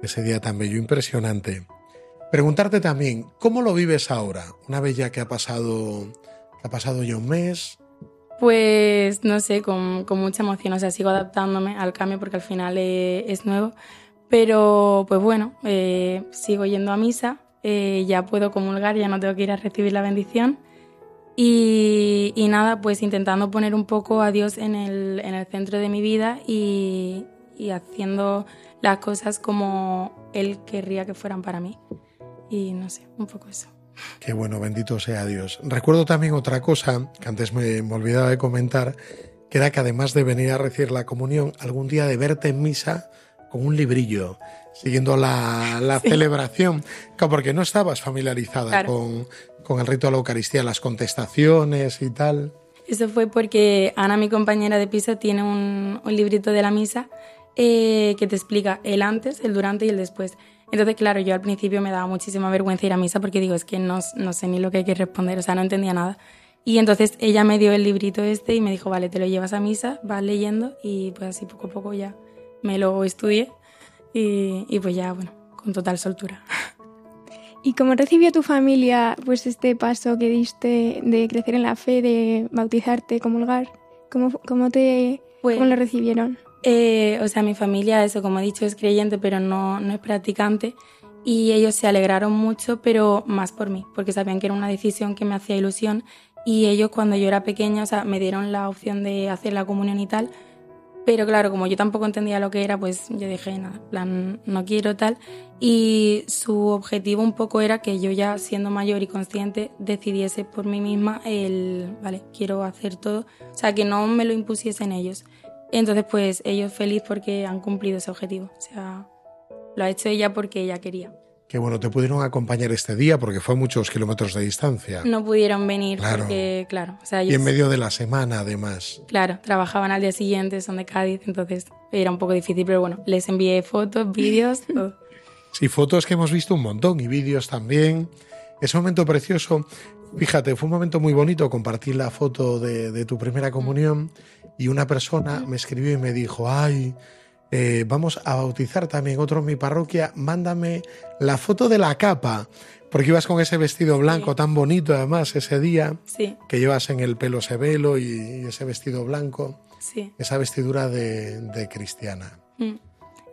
Ese día tan bello, impresionante. Preguntarte también, ¿cómo lo vives ahora? Una vez ya que ha pasado, que ha pasado ya un mes. Pues no sé, con, con mucha emoción, o sea, sigo adaptándome al cambio porque al final eh, es nuevo, pero pues bueno, eh, sigo yendo a misa, eh, ya puedo comulgar, ya no tengo que ir a recibir la bendición y, y nada, pues intentando poner un poco a Dios en el, en el centro de mi vida y, y haciendo las cosas como Él querría que fueran para mí y no sé, un poco eso. Qué bueno, bendito sea Dios. Recuerdo también otra cosa que antes me, me olvidaba de comentar, que era que además de venir a recibir la comunión, algún día de verte en misa con un librillo, siguiendo la, la celebración, Claro, porque no estabas familiarizada Claro. con, con el rito de la Eucaristía, las contestaciones y tal. Eso fue porque Ana, mi compañera de piso, tiene un, un librito de la misa eh, que te explica el antes, el durante y el después. Entonces, claro, yo al principio me daba muchísima vergüenza ir a misa porque digo, es que no, no sé ni lo que hay que responder, o sea, no entendía nada. Y entonces ella me dio el librito este y me dijo, vale, te lo llevas a misa, vas leyendo y pues así poco a poco ya me lo estudié y, y pues ya, bueno, con total soltura. ¿Y cómo recibió tu familia pues este paso que diste de crecer en la fe, de bautizarte, comulgar? ¿Cómo, cómo te Pues- cómo lo recibieron? Eh, o sea, mi familia, eso como he dicho, es creyente, pero no, no es practicante. Y ellos se alegraron mucho, pero más por mí, porque sabían que era una decisión que me hacía ilusión. Y ellos cuando yo era pequeña, o sea, me dieron la opción de hacer la comunión y tal. Pero claro, como yo tampoco entendía lo que era, pues yo dije, nada, plan, no quiero tal. Y su objetivo un poco era que yo ya siendo mayor y consciente decidiese por mí misma el, vale, quiero hacer todo. O sea, que no me lo impusiesen ellos. Entonces, pues ellos feliz porque han cumplido ese objetivo. O sea, lo ha hecho ella porque ella quería. Que bueno, te pudieron acompañar este día porque fue a muchos kilómetros de distancia. No pudieron venir Claro. porque, claro, o sea, Y en medio de la semana, además. claro, trabajaban al día siguiente, son de Cádiz, entonces era un poco difícil, pero bueno, les envié fotos, vídeos, todo. Sí, fotos que hemos visto un montón y vídeos también. Ese momento precioso, fíjate, fue un momento muy bonito compartir la foto de, de tu primera comunión y una persona me escribió y me dijo, ay, eh, vamos a bautizar también otro en mi parroquia, mándame la foto de la capa, porque ibas con ese vestido blanco Sí. tan bonito además ese día, Sí, que llevas en el pelo ese velo y, y ese vestido blanco, sí. esa vestidura de, de cristiana. Mm.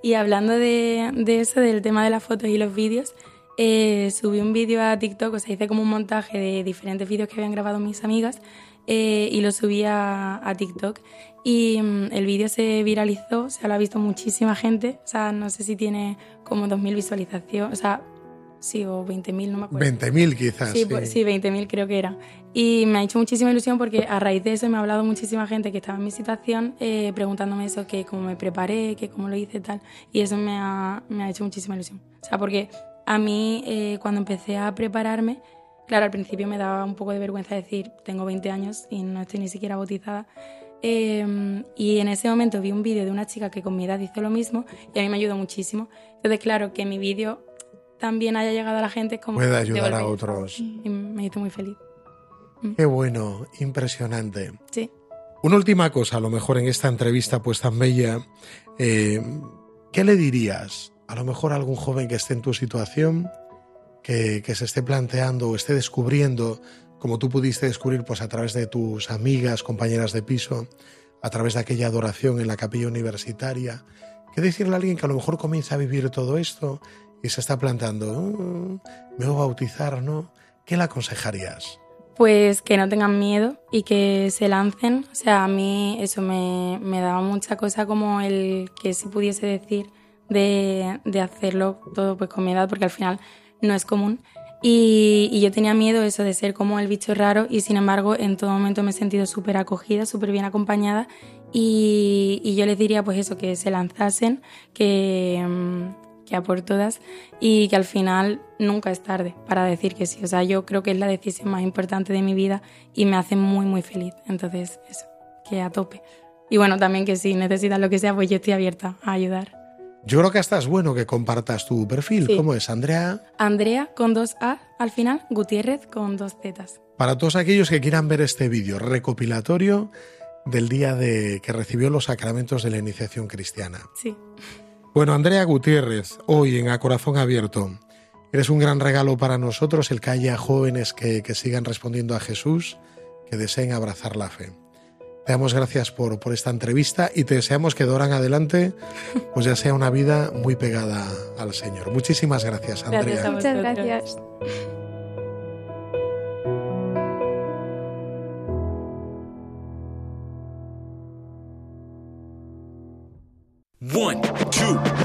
Y hablando de, de eso, del tema de las fotos y los vídeos, eh, subí un vídeo a TikTok, o sea, hice como un montaje de diferentes vídeos que habían grabado mis amigas eh, y lo subí a, a TikTok. Y mm, el vídeo se viralizó, o sea, lo ha visto muchísima gente, o sea, no sé si tiene como 2.000 visualizaciones, o sea, sí, o 20.000, no me acuerdo. 20.000 quizás. Sí, pues, sí, 20.000 creo que era. Y me ha hecho muchísima ilusión porque a raíz de eso me ha hablado muchísima gente que estaba en mi situación eh, preguntándome eso, que cómo me preparé, que cómo lo hice tal. Y eso me ha, me ha hecho muchísima ilusión. O sea, porque a mí eh, cuando empecé a prepararme, claro, al principio me daba un poco de vergüenza decir, tengo 20 años y no estoy ni siquiera bautizada. Eh, y en ese momento vi un vídeo de una chica que con mi edad hizo lo mismo y a mí me ayudó muchísimo. Entonces, claro, que mi vídeo también haya llegado a la gente es como... Puede de ayudar a otros. Y me hizo muy feliz. Qué bueno, impresionante. Sí. Una última cosa, a lo mejor en esta entrevista pues tan bella, eh, ¿qué le dirías a lo mejor a algún joven que esté en tu situación, que, se esté planteando o esté descubriendo, como tú pudiste descubrir pues a través de tus amigas, compañeras de piso, a través de aquella adoración en la capilla universitaria? ¿Qué decirle a alguien que a lo mejor comienza a vivir todo esto y se está plantando, "Mm, me voy a bautizar, ¿no? ¿Qué le aconsejarías? Pues que no tengan miedo y que se lancen. O sea, a mí eso me, me daba mucha cosa como el que si pudiese decir de, de hacerlo todo pues con mi edad, porque al final no es común. Y, yo tenía miedo eso de ser como el bicho raro y sin embargo en todo momento me he sentido súper acogida, súper bien acompañada y, y yo les diría pues eso, que se lanzasen, que, mm, que a por todas y que al final nunca es tarde para decir que sí. O sea, yo creo que es la decisión más importante de mi vida y me hace muy, muy feliz. Entonces, eso, que a tope. Y bueno, también que si necesitas lo que sea, pues yo estoy abierta a ayudar. Yo creo que hasta es bueno que compartas tu perfil. Sí. ¿Cómo es, Andrea? Andrea con dos A al final, Gutiérrez con dos Zetas. Para todos aquellos que quieran ver este vídeo recopilatorio del día de que recibió los sacramentos de la iniciación cristiana. Sí. Bueno, Andrea Gutiérrez, hoy en A Corazón Abierto, eres un gran regalo para nosotros el que haya jóvenes que, que sigan respondiendo a Jesús, que deseen abrazar la fe. Te damos gracias por, por esta entrevista y te deseamos que de ahora en adelante pues ya sea una vida muy pegada al Señor. Muchísimas gracias, Andrea. Gracias a Muchas gracias. One, two,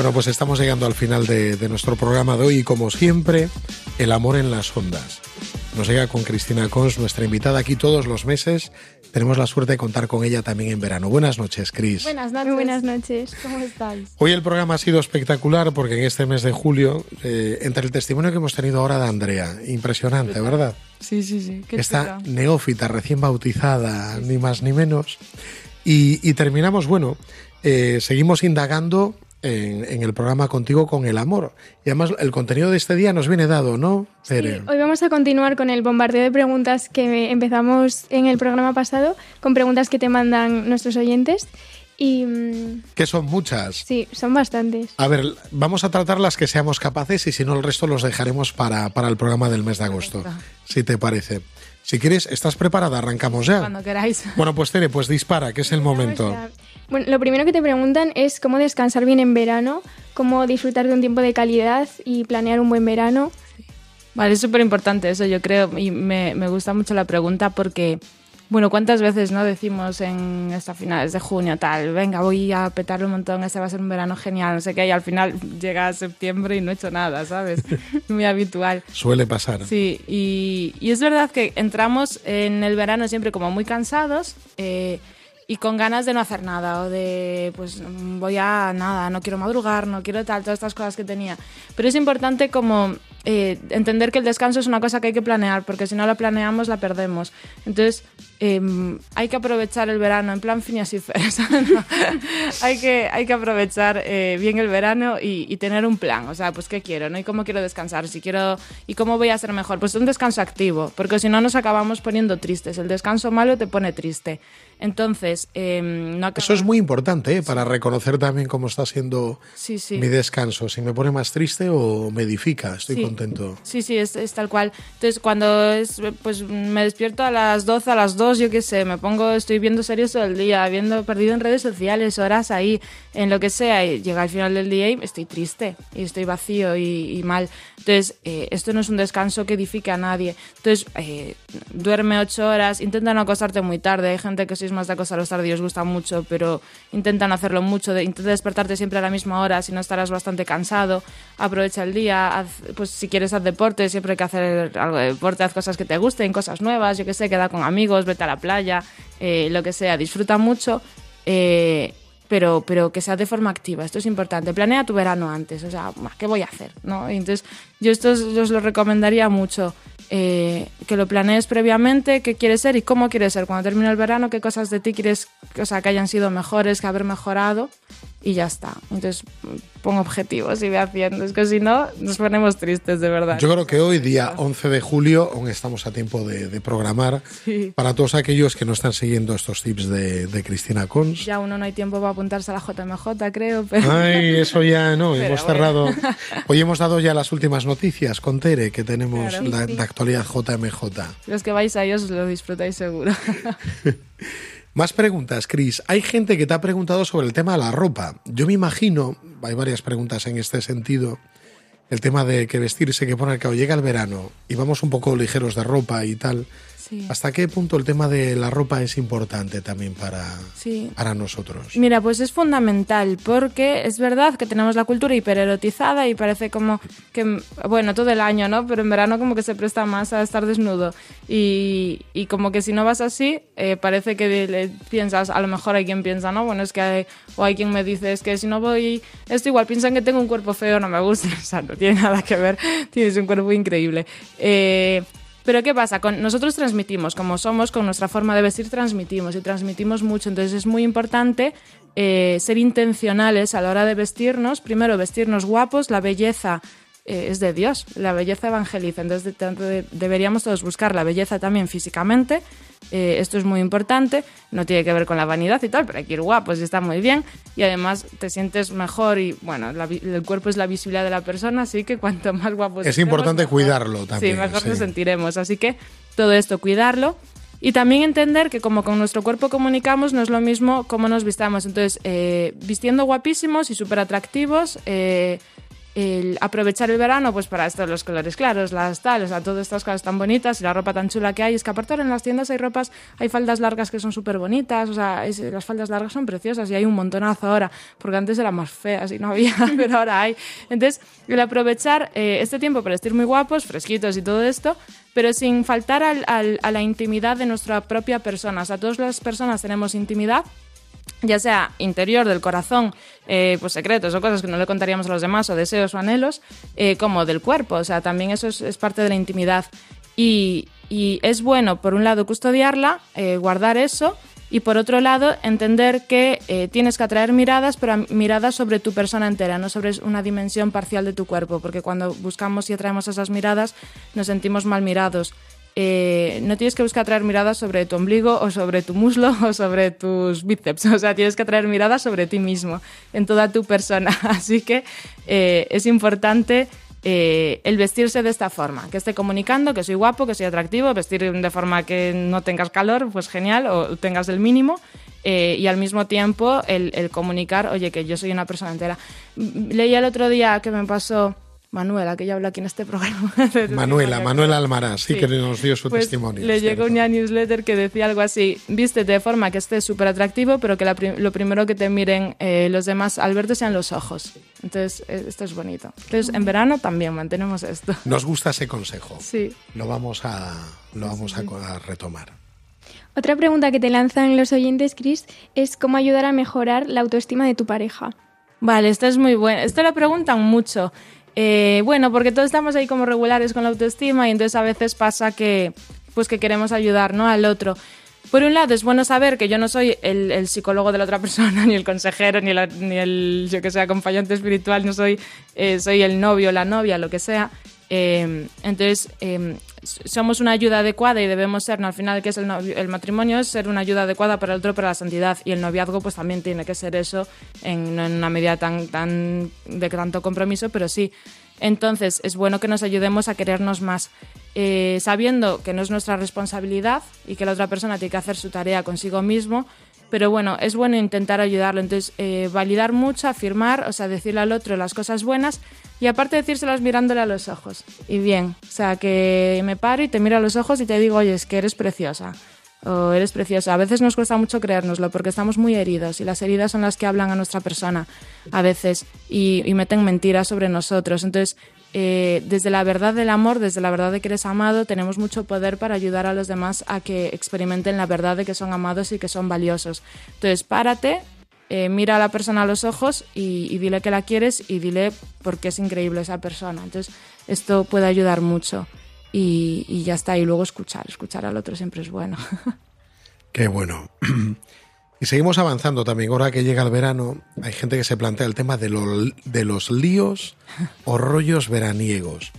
Bueno, pues estamos llegando al final de, de nuestro programa de hoy y como siempre, el amor en las ondas. Nos llega con Cristina Cons, nuestra invitada aquí todos los meses, tenemos la suerte de contar con ella también en verano. Buenas noches, Cris. Buenas noches. Muy buenas noches. ¿Cómo estáis? Hoy el programa ha sido espectacular porque en este mes de julio, eh, entre el testimonio que hemos tenido ahora de Andrea, impresionante, ¿verdad? Sí, sí, sí. Qué Esta chica. neófita recién bautizada, ni más ni menos. Y, y terminamos, bueno, eh, seguimos indagando en, en el programa contigo con el amor. Y además el contenido de este día nos viene dado, ¿no? Sí, hoy vamos a continuar con el bombardeo de preguntas que empezamos en el programa pasado, con preguntas que te mandan nuestros oyentes. Y mm, Que son muchas. sí, son bastantes. A ver, vamos a tratar las que seamos capaces y si no el resto los dejaremos para, para el programa del mes de agosto, si te parece. Si quieres, ¿estás preparada? Arrancamos ya. Cuando queráis. Bueno, pues Tere, pues dispara, que es el momento. Bueno, lo primero que te preguntan es cómo descansar bien en verano, cómo disfrutar de un tiempo de calidad y planear un buen verano. Vale, es súper importante eso, yo creo, y me, me gusta mucho la pregunta porque, bueno, ¿cuántas veces no decimos en estas finales de junio tal, venga, voy a petarlo un montón, este va a ser un verano genial, no sé qué, y al final llega septiembre y no he hecho nada, ¿sabes? Muy habitual. Suele pasar. Sí, y, y es verdad que entramos en el verano siempre como muy cansados eh, y con ganas de no hacer nada o de, pues voy a nada, no quiero madrugar, no quiero tal, todas estas cosas que tenía. Pero es importante como eh, entender que el descanso es una cosa que hay que planear, porque si no la planeamos la perdemos. Entonces, eh, hay que aprovechar el verano en plan Phineas y ¿sabes? No. hay, que, hay que aprovechar eh, bien el verano y, y tener un plan. O sea, pues qué quiero, ¿no? Y cómo quiero descansar, si quiero y cómo voy a ser mejor. Pues un descanso activo, porque si no nos acabamos poniendo tristes. El descanso malo te pone triste. Entonces, eh, no acabamos- Eso es muy importante ¿eh? para reconocer también cómo está siendo Sí, sí. mi descanso. Si me pone más triste o me edifica, estoy Sí. contento. Sí, sí, es, es tal cual. Entonces, cuando es, pues me despierto a las 12, a las 2, yo qué sé, me pongo, estoy viendo series todo el día, viendo perdido en redes sociales, horas ahí, en lo que sea, y llega al final del día y estoy triste, y estoy vacío y, y mal. Entonces, eh, esto no es un descanso que edifique a nadie. Entonces, eh, duerme 8 horas, intenta no acostarte muy tarde. Hay gente que sois más de acostaros tarde y os gusta mucho, pero intentan hacerlo mucho. De, intenta despertarte siempre a la misma hora, si no estarás bastante cansado. Aprovecha el día, haz- pues si quieres hacer deporte, siempre hay que hacer algo de deporte, haz cosas que te gusten, cosas nuevas, yo qué sé, queda con amigos, vete a la playa, eh, lo que sea, disfruta mucho. eh, pero, pero que sea de forma activa. Esto es importante. Planea tu verano antes. O sea, ¿qué voy a hacer? ¿no? Entonces, yo esto os lo recomendaría mucho. Eh, que lo planees previamente, qué quieres ser y cómo quieres ser. Cuando termine el verano, qué cosas de ti quieres o sea, que hayan sido mejores, que haber mejorado. Y ya está. Entonces, pon objetivos y ve haciendo. Es que si no, nos ponemos tristes, de verdad. Yo creo que hoy, día 11 de julio, aún estamos a tiempo de, de programar Sí. para todos aquellos que no están siguiendo estos tips de, de Cristina Cons. Ya uno no hay tiempo para apuntarse a la JMJ, creo. Pero... Ay, eso ya no, Pero hemos bueno. cerrado. Hoy hemos dado ya las últimas noticias con Tere, que tenemos Claro. la, de actualidad JMJ. Los que vais a ellos lo disfrutáis seguro. Más preguntas, Chris. Hay gente que te ha preguntado sobre el tema de la ropa. Yo me imagino, hay varias preguntas en este sentido, el tema de que vestirse, que poner que llega el verano y vamos un poco ligeros de ropa y tal. Sí. ¿Hasta qué punto el tema de la ropa es importante también para, Sí. para nosotros? Mira, pues es fundamental porque es verdad que tenemos la cultura hipererotizada y parece como que, bueno, todo el año, ¿no? Pero en verano como que se presta más a estar desnudo y, y como que si no vas así, eh, parece que le piensas, a lo mejor hay quien piensa, ¿no? Bueno, es que hay, o hay quien me dice, es que si no voy, esto igual piensan que tengo un cuerpo feo, no me gusta, o sea, no tiene nada que ver, tienes un cuerpo increíble. Eh, pero ¿qué pasa? Con, nosotros transmitimos, como somos, con nuestra forma de vestir transmitimos y transmitimos mucho. Entonces es muy importante eh, ser intencionales a la hora de vestirnos. Primero, vestirnos guapos, la belleza eh, es de Dios, la belleza evangeliza. Entonces de- de- deberíamos todos buscar la belleza también físicamente. Eh, esto es muy importante, no tiene que ver con la vanidad y tal, pero hay que ir guapos y está muy bien. Y además te sientes mejor y bueno, la el cuerpo es la visibilidad de la persona, así que cuanto más guapos Es estemos, importante mejor. cuidarlo también, Sí, mejor sí. nos sentiremos. Así que todo esto, cuidarlo. Y también entender que como con nuestro cuerpo comunicamos, no es lo mismo cómo nos vistamos. Entonces, eh, vistiendo guapísimos y súper atractivos, eh, el aprovechar el verano pues para estos los colores claros, las tal, o sea, todas estas cosas tan bonitas y la ropa tan chula que hay, es que aparte ahora en las tiendas hay ropas, hay faldas largas que son súper bonitas, o sea, las faldas largas son preciosas y hay un montonazo ahora, porque antes eran más feas y no había, pero ahora hay. Entonces, el aprovechar eh, este tiempo para vestir muy guapos, fresquitos y todo esto, pero sin faltar al- al- a la intimidad de nuestra propia persona. O sea, todas las personas tenemos intimidad ya sea interior del corazón, eh, pues secretos o cosas que no le contaríamos a los demás, o deseos o anhelos, eh, como del cuerpo. O sea, también eso es, parte de la intimidad. Y, es bueno, por un lado, custodiarla, eh, guardar eso, y por otro lado, entender que eh, tienes que atraer miradas, pero miradas sobre tu persona entera, no sobre una dimensión parcial de tu cuerpo, porque cuando buscamos y atraemos esas miradas, nos sentimos mal mirados eh, no tienes que buscar atraer miradas sobre tu ombligo o sobre tu muslo o sobre tus bíceps. O sea, tienes que atraer miradas sobre ti mismo, en toda tu persona. Así que eh, es importante eh, el vestirse de esta forma, que esté comunicando que soy guapo, que soy atractivo, vestir de forma que no tengas calor, pues genial, o tengas el mínimo. y al mismo tiempo el, el comunicar, oye, que yo soy una persona entera. Mm, Leía el otro día que me pasó Manuela, que ya habla aquí en este programa. Manuela, Manuela Almaraz, sí, Sí. que nos dio su Pues testimonio. Le llegó una newsletter que decía algo así: vístete de forma que esté súper atractivo, pero que la prim- lo primero que te miren eh, los demás al verte sean los ojos. Entonces, eh, esto es bonito. Entonces, en verano también mantenemos esto. Nos gusta ese consejo. Sí. Lo vamos a, lo vamos a, a retomar. Otra pregunta que te lanzan los oyentes, Chris, es cómo ayudar a mejorar la autoestima de tu pareja. Vale, esto es muy bueno. Esto lo preguntan mucho. Eh, bueno, porque todos estamos ahí como regulares con la autoestima y entonces a veces pasa que, pues que queremos ayudar ¿no? al otro. Por un lado, es bueno saber que yo no soy el, psicólogo de la otra persona, ni el consejero, ni, la- ni el, yo que sé, acompañante espiritual, no soy, eh, soy el novio, la novia, lo que sea. Eh, entonces, eh, somos una ayuda adecuada y debemos ser, ¿no? al final, que es el, novio- el matrimonio? Es ser una ayuda adecuada para el otro, para la santidad. Y el noviazgo, pues también tiene que ser eso, en, no en una medida tan, tan de tanto compromiso, pero sí. Entonces, es bueno que nos ayudemos a querernos más, eh, sabiendo que no es nuestra responsabilidad y que la otra persona tiene que hacer su tarea consigo mismo, pero bueno, es bueno intentar ayudarlo. Entonces, eh, validar mucho, afirmar, o sea, decirle al otro las cosas buenas y aparte decírselas mirándole a los ojos. Y bien, o sea, que me paro y te miro a los ojos y te digo, oye, es que eres preciosa. O eres preciosa. A veces nos cuesta mucho creérnoslo porque estamos muy heridos y las heridas son las que hablan a nuestra persona a veces y, y meten mentiras sobre nosotros. Entonces, eh, desde la verdad del amor, desde la verdad de que eres amado, tenemos mucho poder para ayudar a los demás a que experimenten la verdad de que son amados y que son valiosos. Entonces, párate, eh, mira a la persona a los ojos y, dile que la quieres y dile por qué es increíble esa persona. Entonces, esto puede ayudar mucho. Y ya está, y luego escuchar, escuchar al otro siempre es bueno. Qué bueno. Y seguimos avanzando también. Ahora que llega el verano, hay gente que se plantea el tema de, lo- de los líos o rollos veraniegos.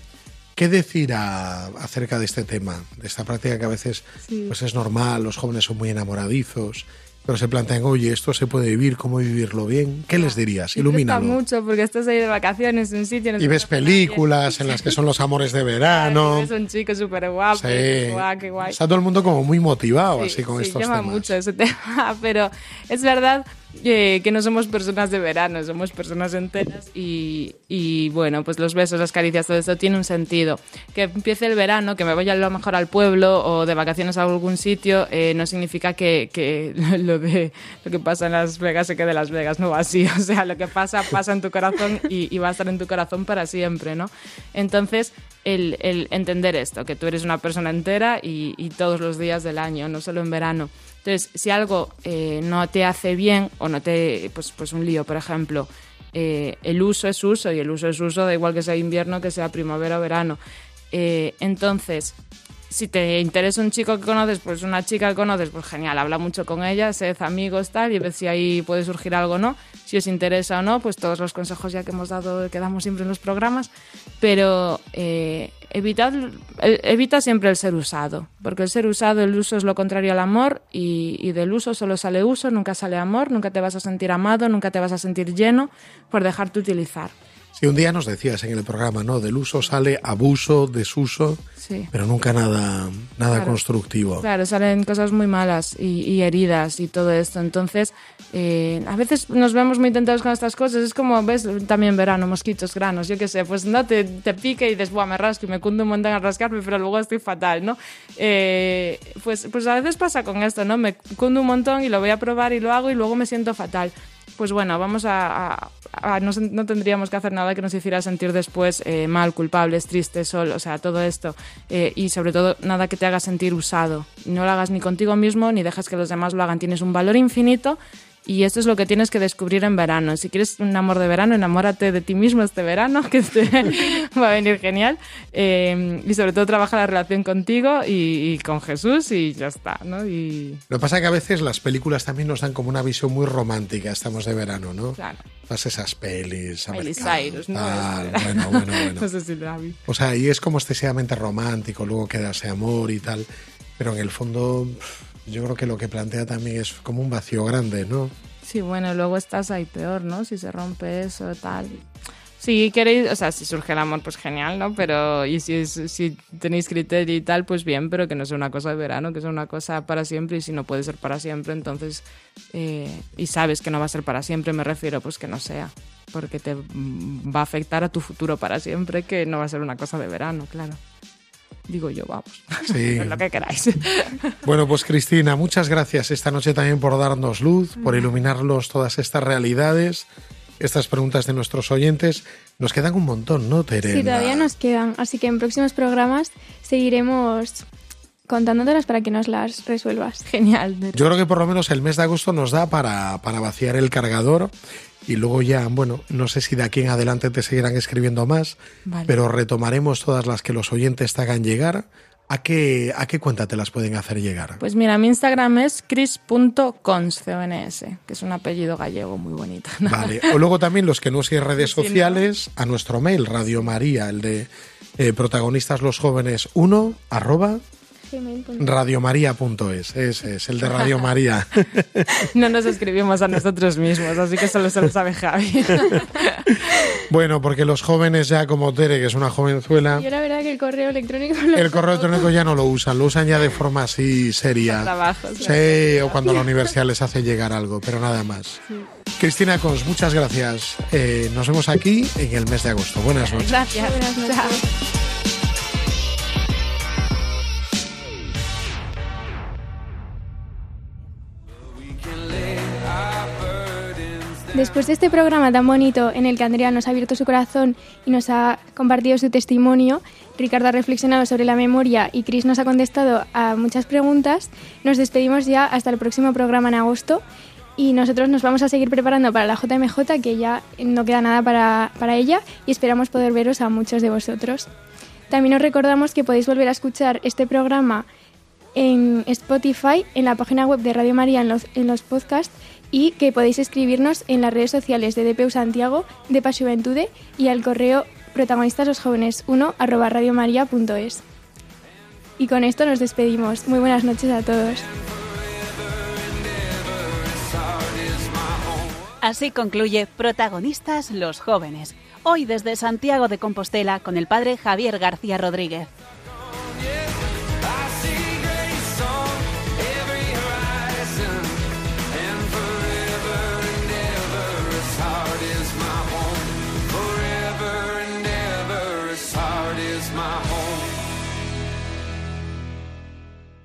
¿Qué decir a- acerca de este tema? De esta práctica que a veces pues es normal, los jóvenes son muy enamoradizos, pero se plantean, oye, esto se puede vivir, ¿cómo vivirlo bien? ¿Qué les dirías? Ilumínalo. mucho porque estás ahí de vacaciones en un sitio. no Y ves películas en las que son los amores de verano. Es un chico súper guapo. Sí. qué guay, qué guay. Está todo el mundo como muy motivado Sí, así con sí, estos llama temas. mucho ese tema, pero es verdad eh, que no somos personas de verano, somos personas enteras y, y, bueno, pues los besos, las caricias, todo esto tiene un sentido. Que empiece el verano, que me vaya a lo mejor al pueblo o de vacaciones a algún sitio, eh, no significa que, que lo de lo que pasa en Las Vegas se quede en Las Vegas, no va así, o sea, lo que pasa pasa en tu corazón y, y va a estar en tu corazón para siempre, ¿no? Entonces, el, entender esto, que tú eres una persona entera y, y todos los días del año, no solo en verano. Entonces, si algo eh, no te hace bien o no te, pues, pues un lío, por ejemplo, eh, el uso es uso y el uso es uso, da igual que sea invierno, que sea primavera o verano. Eh, entonces, si te interesa un chico que conoces, pues una chica que conoces, pues genial, habla mucho con ella, sed amigos, tal, y ves si ahí puede surgir algo o no. Si os interesa o no, pues todos los consejos ya que hemos dado, que damos siempre en los programas. Pero eh, eh, evita siempre el ser usado, porque el ser usado, el uso es lo contrario al amor, y, y del uso solo sale uso, nunca sale amor, nunca te vas a sentir amado, nunca te vas a sentir lleno por dejarte utilizar. Si un día nos decías en el programa, ¿no? Del uso sale abuso, desuso, Sí. pero nunca nada, nada Claro. constructivo. Claro, salen cosas muy malas y, y heridas y todo esto. Entonces, eh, a veces nos vemos muy tentados con estas cosas. Es como, ves, también verano, mosquitos, granos, yo qué sé. Pues no, te, te pique y dices, Buah, me rasco y me cunde un montón a rascarme, pero luego estoy fatal, ¿no? Eh, pues, pues a veces pasa con esto, ¿no? Me cunde un montón y lo voy a probar y lo hago y luego me siento fatal. Pues bueno, vamos a... no, tendríamos que hacer nada que nos hiciera sentir después eh, mal, culpables, tristes, solo, o sea, todo esto. Eh, y sobre todo, nada que te haga sentir usado. No lo hagas ni contigo mismo, ni dejes que los demás lo hagan. Tienes un valor infinito y esto es lo que tienes que descubrir en verano. Si quieres un amor de verano, enamórate de ti mismo este verano, que te va a venir genial. Eh, y sobre todo, trabaja la relación contigo y, y con Jesús y ya está, ¿no? Y Lo que pasa es que a veces las películas también nos dan como una visión muy romántica, estamos de verano, ¿no? claro, Todas esas pelis. Cyrus, ¿no? tal. Bueno, bueno, bueno. no sé si la vi. O sea, y es como excesivamente romántico, luego queda ese amor y tal. Pero en el fondo, yo creo que lo que plantea también es como un vacío grande, ¿no? Sí, bueno, luego estás ahí peor, ¿no? Si se rompe eso, tal. Si queréis, o sea, si surge el amor, pues genial, ¿no? Pero, y si, si tenéis criterio y tal, pues bien, pero que no sea una cosa de verano, que sea una cosa para siempre, y si no puede ser para siempre, entonces, eh, y sabes que no va a ser para siempre, me refiero, pues que no sea, porque te va a afectar a tu futuro para siempre, que no va a ser una cosa de verano, claro. Digo yo, vamos, Sí. lo que queráis. Bueno, pues Cristina, muchas gracias esta noche también por darnos luz, por iluminarnos todas estas realidades, estas preguntas de nuestros oyentes. Nos quedan un montón, ¿no, Tere? Sí, todavía nos quedan, así que en próximos programas seguiremos contándotelas para que nos las resuelvas. Genial. Yo creo que por lo menos el mes de agosto nos da para, para vaciar el cargador y luego ya, bueno, no sé si de aquí en adelante te seguirán escribiendo más, Vale. pero retomaremos todas las que los oyentes te hagan llegar. ¿A qué, ¿A qué cuenta te las pueden hacer llegar? Pues mira, mi Instagram es cris.cons, C-O-N-S, que es un apellido gallego muy bonito. ¿no? Vale. O luego también los que no siguen redes Sí, ¿no? sociales, a nuestro mail, Radio María, el de eh, protagonistas los jóvenes 1, arroba Gmail.com. radiomaria.es. Ese es el de Radio María. No nos escribimos a nosotros mismos, así que solo se lo sabe Javi. bueno, porque los jóvenes ya como Tere, que es una jovenzuela, Yo la verdad que el correo electrónico lo el correo electrónico ya no lo usan, lo usan ya de forma así seria. Trabajos. Sí, o cuando la universidad les hace llegar algo, pero nada más. Cristina Cons, muchas gracias. Eh, nos vemos aquí en el mes de agosto. Buenas noches. Gracias. Buenas noches. Chao. Después de este programa tan bonito en el que Andrea nos ha abierto su corazón y nos ha compartido su testimonio, Ricardo ha reflexionado sobre la memoria y Chris nos ha contestado a muchas preguntas, nos despedimos ya hasta el próximo programa en agosto y nosotros nos vamos a seguir preparando para la JMJ que ya no queda nada para, para ella y esperamos poder veros a muchos de vosotros. También os recordamos que podéis volver a escuchar este programa en Spotify, en la página web de Radio María, en los, en los podcasts, y que podéis escribirnos en las redes sociales de DPU Santiago, de Paz Juventude y al correo protagonistas los jóvenes 1 arroba radiomaria.es. Y con esto nos despedimos. Muy buenas noches a todos. Así concluye Protagonistas los jóvenes. Hoy desde Santiago de Compostela con el padre Javier García Rodríguez.